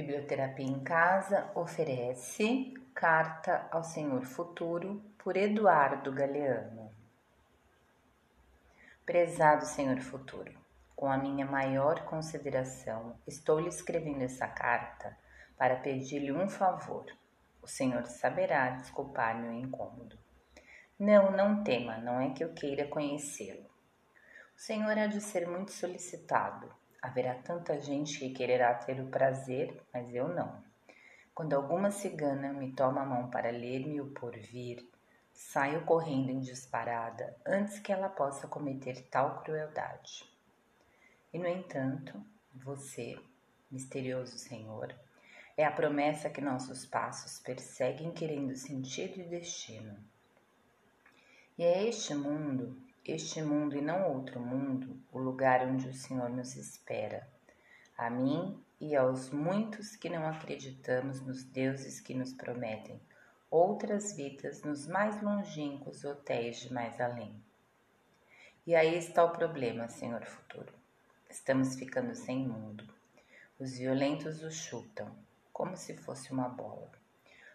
Biblioterapia em Casa oferece Carta ao Senhor Futuro por Eduardo Galeano. Prezado Senhor Futuro, com a minha maior consideração, estou lhe escrevendo essa carta para pedir-lhe um favor. O Senhor saberá desculpar meu incômodo. Não, não tema, não é que eu queira conhecê-lo. O Senhor há de ser muito solicitado Haverá tanta gente que quererá ter o prazer, mas eu não. Quando alguma cigana me toma a mão para ler-me o porvir, saio correndo em disparada antes que ela possa cometer tal crueldade. E no entanto, você, misterioso Senhor, é a promessa que nossos passos perseguem querendo sentido e destino. E é este mundo este mundo e não outro mundo, o lugar onde o Senhor nos espera. A mim e aos muitos que não acreditamos nos deuses que nos prometem outras vidas nos mais longínquos hotéis de mais além. E aí está o problema, Senhor futuro. Estamos ficando sem mundo. Os violentos o chutam, como se fosse uma bola.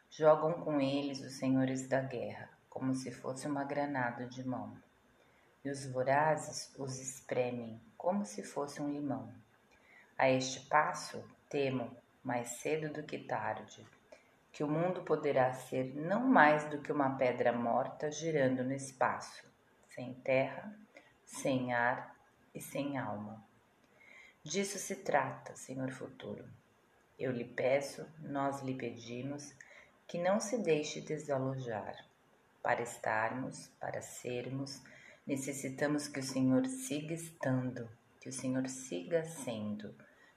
Jogam com eles os senhores da guerra, como se fosse uma granada de mão e os vorazes os espremem como se fosse um limão. A este passo, temo, mais cedo do que tarde, que o mundo poderá ser não mais do que uma pedra morta girando no espaço, sem terra, sem ar e sem alma. Disso se trata, Senhor Futuro. Eu lhe peço, nós lhe pedimos, que não se deixe desalojar, para estarmos, para sermos, Necessitamos que o Senhor siga estando, que o Senhor siga sendo,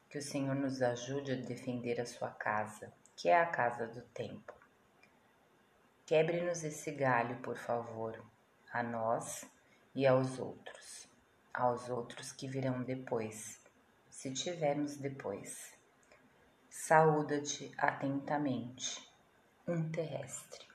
que o Senhor nos ajude a defender a sua casa, que é a casa do tempo. Quebre-nos esse galho, por favor, a nós e aos outros, aos outros que virão depois, se tivermos depois. Saúda-te atentamente, um terrestre.